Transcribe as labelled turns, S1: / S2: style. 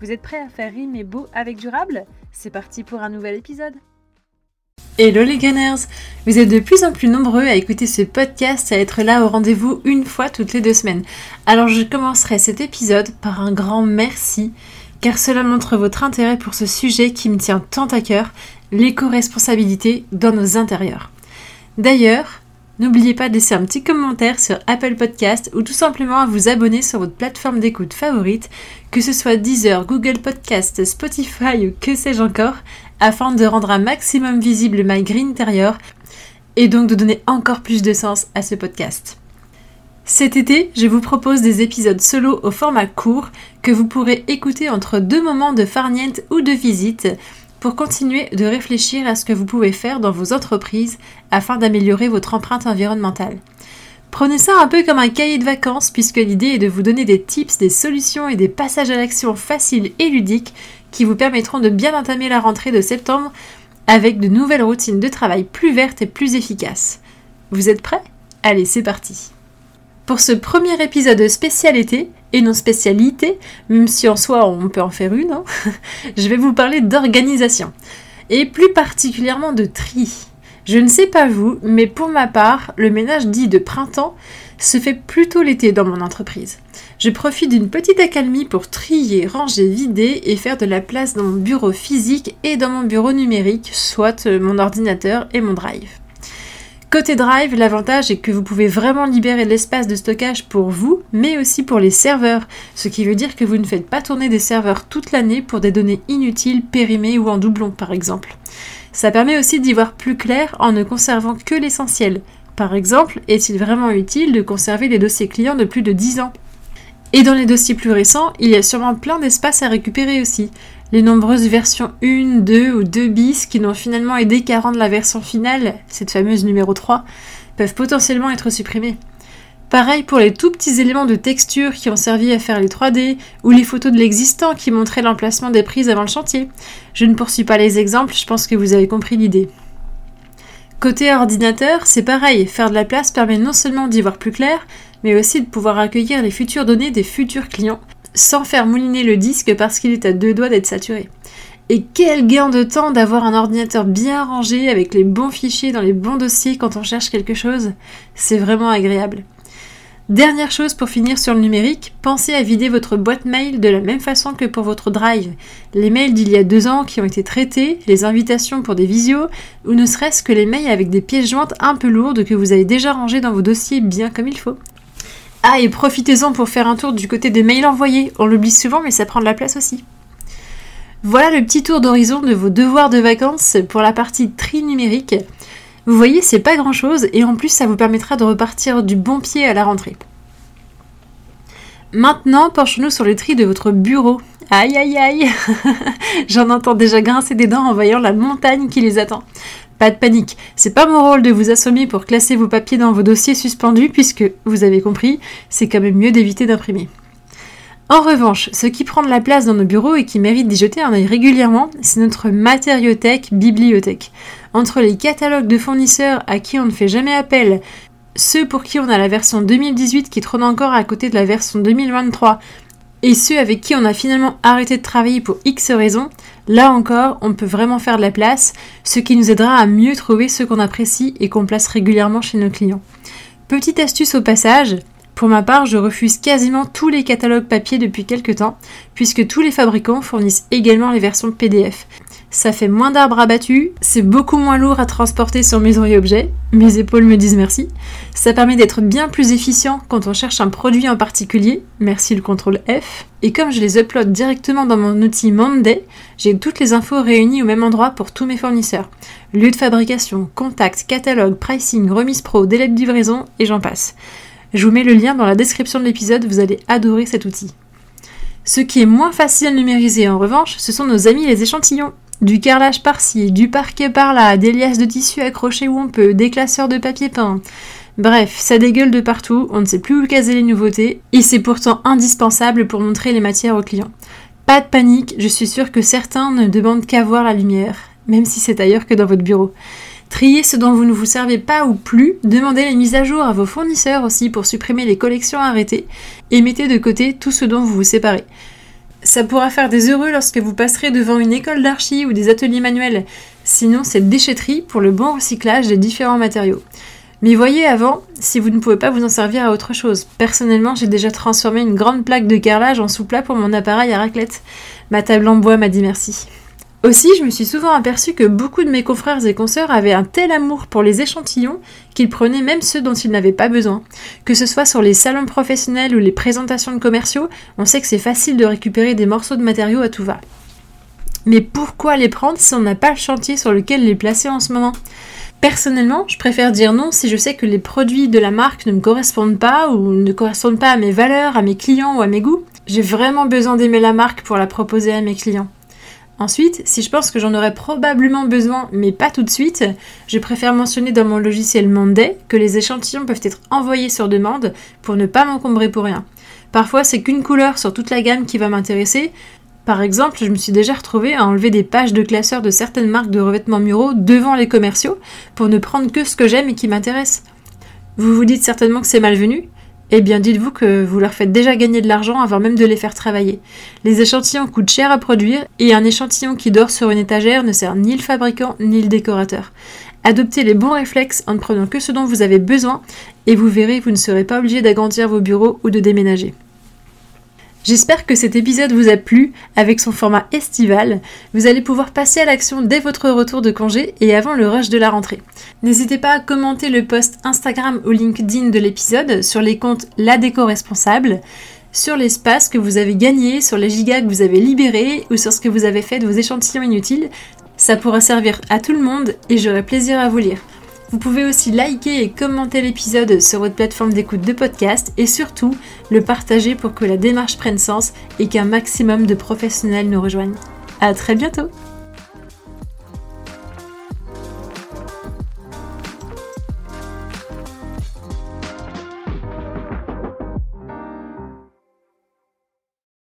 S1: Vous êtes prêts à faire rimer beau avec durable? C'est parti pour un nouvel épisode
S2: Hello les gunners Vous êtes de plus en plus nombreux à écouter ce podcast, à être là au rendez-vous une fois toutes les deux semaines. Alors je commencerai cet épisode par un grand merci, car cela montre votre intérêt pour ce sujet qui me tient tant à cœur, l'éco-responsabilité dans nos intérieurs. D'ailleurs, N'oubliez pas de laisser un petit commentaire sur Apple Podcast ou tout simplement à vous abonner sur votre plateforme d'écoute favorite, que ce soit Deezer, Google Podcast, Spotify ou que sais-je encore, afin de rendre un maximum visible My Green Interior et donc de donner encore plus de sens à ce podcast. Cet été, je vous propose des épisodes solo au format court que vous pourrez écouter entre deux moments de farniente ou de visite pour continuer de réfléchir à ce que vous pouvez faire dans vos entreprises afin d'améliorer votre empreinte environnementale. Prenez ça un peu comme un cahier de vacances puisque l'idée est de vous donner des tips, des solutions et des passages à l'action faciles et ludiques qui vous permettront de bien entamer la rentrée de septembre avec de nouvelles routines de travail plus vertes et plus efficaces. Vous êtes prêts? Allez, c'est parti Pour ce premier épisode spécial été, et non spécialité, même si en soi on peut en faire une, hein, je vais vous parler d'organisation, et plus particulièrement de tri. Je ne sais pas vous, mais pour ma part, le ménage dit de printemps se fait plutôt l'été dans mon entreprise. Je profite d'une petite accalmie pour trier, ranger, vider et faire de la place dans mon bureau physique et dans mon bureau numérique, soit mon ordinateur et mon drive. Côté Drive, l'avantage est que vous pouvez vraiment libérer l'espace de stockage pour vous, mais aussi pour les serveurs, ce qui veut dire que vous ne faites pas tourner des serveurs toute l'année pour des données inutiles, périmées ou en doublon par exemple. Ça permet aussi d'y voir plus clair en ne conservant que l'essentiel. Par exemple, est-il vraiment utile de conserver les dossiers clients de plus de 10 ans? Et dans les dossiers plus récents, il y a sûrement plein d'espace à récupérer aussi les nombreuses versions 1, 2 ou 2 bis qui n'ont finalement aidé qu'à rendre la version finale, cette fameuse numéro 3, peuvent potentiellement être supprimées. Pareil pour les tout petits éléments de texture qui ont servi à faire les 3D ou les photos de l'existant qui montraient l'emplacement des prises avant le chantier. Je ne poursuis pas les exemples, je pense que vous avez compris l'idée. Côté ordinateur, c'est pareil, faire de la place permet non seulement d'y voir plus clair, mais aussi de pouvoir accueillir les futures données des futurs clients, sans faire mouliner le disque parce qu'il est à deux doigts d'être saturé. Et quel gain de temps d'avoir un ordinateur bien rangé avec les bons fichiers dans les bons dossiers quand on cherche quelque chose. C'est vraiment agréable. Dernière chose pour finir sur le numérique, pensez à vider votre boîte mail de la même façon que pour votre drive. Les mails d'il y a deux ans qui ont été traités, les invitations pour des visios, ou ne serait-ce que les mails avec des pièces jointes un peu lourdes que vous avez déjà rangées dans vos dossiers bien comme il faut. Ah, et profitez-en pour faire un tour du côté des mails envoyés. On l'oublie souvent, mais ça prend de la place aussi. Voilà le petit tour d'horizon de vos devoirs de vacances pour la partie tri numérique. Vous voyez, c'est pas grand chose et en plus ça vous permettra de repartir du bon pied à la rentrée. Maintenant, penchons-nous sur le tri de votre bureau. Aïe aïe aïe J'en entends déjà grincer des dents en voyant la montagne qui les attend. Pas de panique, c'est pas mon rôle de vous assommer pour classer vos papiers dans vos dossiers suspendus puisque, vous avez compris, c'est quand même mieux d'éviter d'imprimer. En revanche, ce qui prend de la place dans nos bureaux et qui mérite d'y jeter un œil régulièrement, c'est notre matériothèque, bibliothèque. Entre les catalogues de fournisseurs à qui on ne fait jamais appel, ceux pour qui on a la version 2018 qui trône encore à côté de la version 2023, et ceux avec qui on a finalement arrêté de travailler pour X raisons, là encore, on peut vraiment faire de la place, ce qui nous aidera à mieux trouver ceux qu'on apprécie et qu'on place régulièrement chez nos clients. Petite astuce au passage, pour ma part, je refuse quasiment tous les catalogues papier depuis quelques temps, puisque tous les fabricants fournissent également les versions PDF ça fait moins d'arbres abattus, c'est beaucoup moins lourd à transporter sur maison et objets, mes épaules me disent merci. Ça permet d'être bien plus efficient quand on cherche un produit en particulier, merci le contrôle F. Et comme je les upload directement dans mon outil Monday, j'ai toutes les infos réunies au même endroit pour tous mes fournisseurs. Lieu de fabrication, contact, catalogue, pricing, remise pro, délai de livraison et j'en passe. Je vous mets le lien dans la description de l'épisode, vous allez adorer cet outil. Ce qui est moins facile à numériser en revanche, ce sont nos amis les échantillons. Du carrelage par-ci, du parquet par-là, des liasses de tissu accrochées où on peut, des classeurs de papier peint. Bref, ça dégueule de partout, on ne sait plus où caser les nouveautés, et c'est pourtant indispensable pour montrer les matières aux clients. Pas de panique, je suis sûre que certains ne demandent qu'à voir la lumière, même si c'est ailleurs que dans votre bureau. Triez ce dont vous ne vous servez pas ou plus, demandez les mises à jour à vos fournisseurs aussi pour supprimer les collections arrêtées, et mettez de côté tout ce dont vous vous séparez. Ça pourra faire des heureux lorsque vous passerez devant une école d'archi ou des ateliers manuels. Sinon, c'est déchetterie pour le bon recyclage des différents matériaux. Mais voyez avant si vous ne pouvez pas vous en servir à autre chose. Personnellement, j'ai déjà transformé une grande plaque de carrelage en sous-plat pour mon appareil à raclette. Ma table en bois m'a dit merci. Aussi, je me suis souvent aperçu que beaucoup de mes confrères et consoeurs avaient un tel amour pour les échantillons qu'ils prenaient même ceux dont ils n'avaient pas besoin. Que ce soit sur les salons professionnels ou les présentations de commerciaux, on sait que c'est facile de récupérer des morceaux de matériaux à tout va. Mais pourquoi les prendre si on n'a pas le chantier sur lequel les placer en ce moment? Personnellement, je préfère dire non si je sais que les produits de la marque ne me correspondent pas ou ne correspondent pas à mes valeurs, à mes clients ou à mes goûts. J'ai vraiment besoin d'aimer la marque pour la proposer à mes clients. Ensuite, si je pense que j'en aurais probablement besoin, mais pas tout de suite, je préfère mentionner dans mon logiciel Monday que les échantillons peuvent être envoyés sur demande pour ne pas m'encombrer pour rien. Parfois, c'est qu'une couleur sur toute la gamme qui va m'intéresser. Par exemple, je me suis déjà retrouvée à enlever des pages de classeurs de certaines marques de revêtements muraux devant les commerciaux pour ne prendre que ce que j'aime et qui m'intéresse. Vous vous dites certainement que c'est malvenu eh bien, dites-vous que vous leur faites déjà gagner de l'argent avant même de les faire travailler. Les échantillons coûtent cher à produire et un échantillon qui dort sur une étagère ne sert ni le fabricant ni le décorateur. Adoptez les bons réflexes en ne prenant que ce dont vous avez besoin et vous verrez, vous ne serez pas obligé d'agrandir vos bureaux ou de déménager. J'espère que cet épisode vous a plu avec son format estival. Vous allez pouvoir passer à l'action dès votre retour de congé et avant le rush de la rentrée. N'hésitez pas à commenter le post Instagram ou LinkedIn de l'épisode sur les comptes La Déco Responsable, sur l'espace que vous avez gagné, sur les gigas que vous avez libérés ou sur ce que vous avez fait de vos échantillons inutiles. Ça pourra servir à tout le monde et j'aurai plaisir à vous lire. Vous pouvez aussi liker et commenter l'épisode sur votre plateforme d'écoute de podcast et surtout le partager pour que la démarche prenne sens et qu'un maximum de professionnels nous rejoignent. À très bientôt!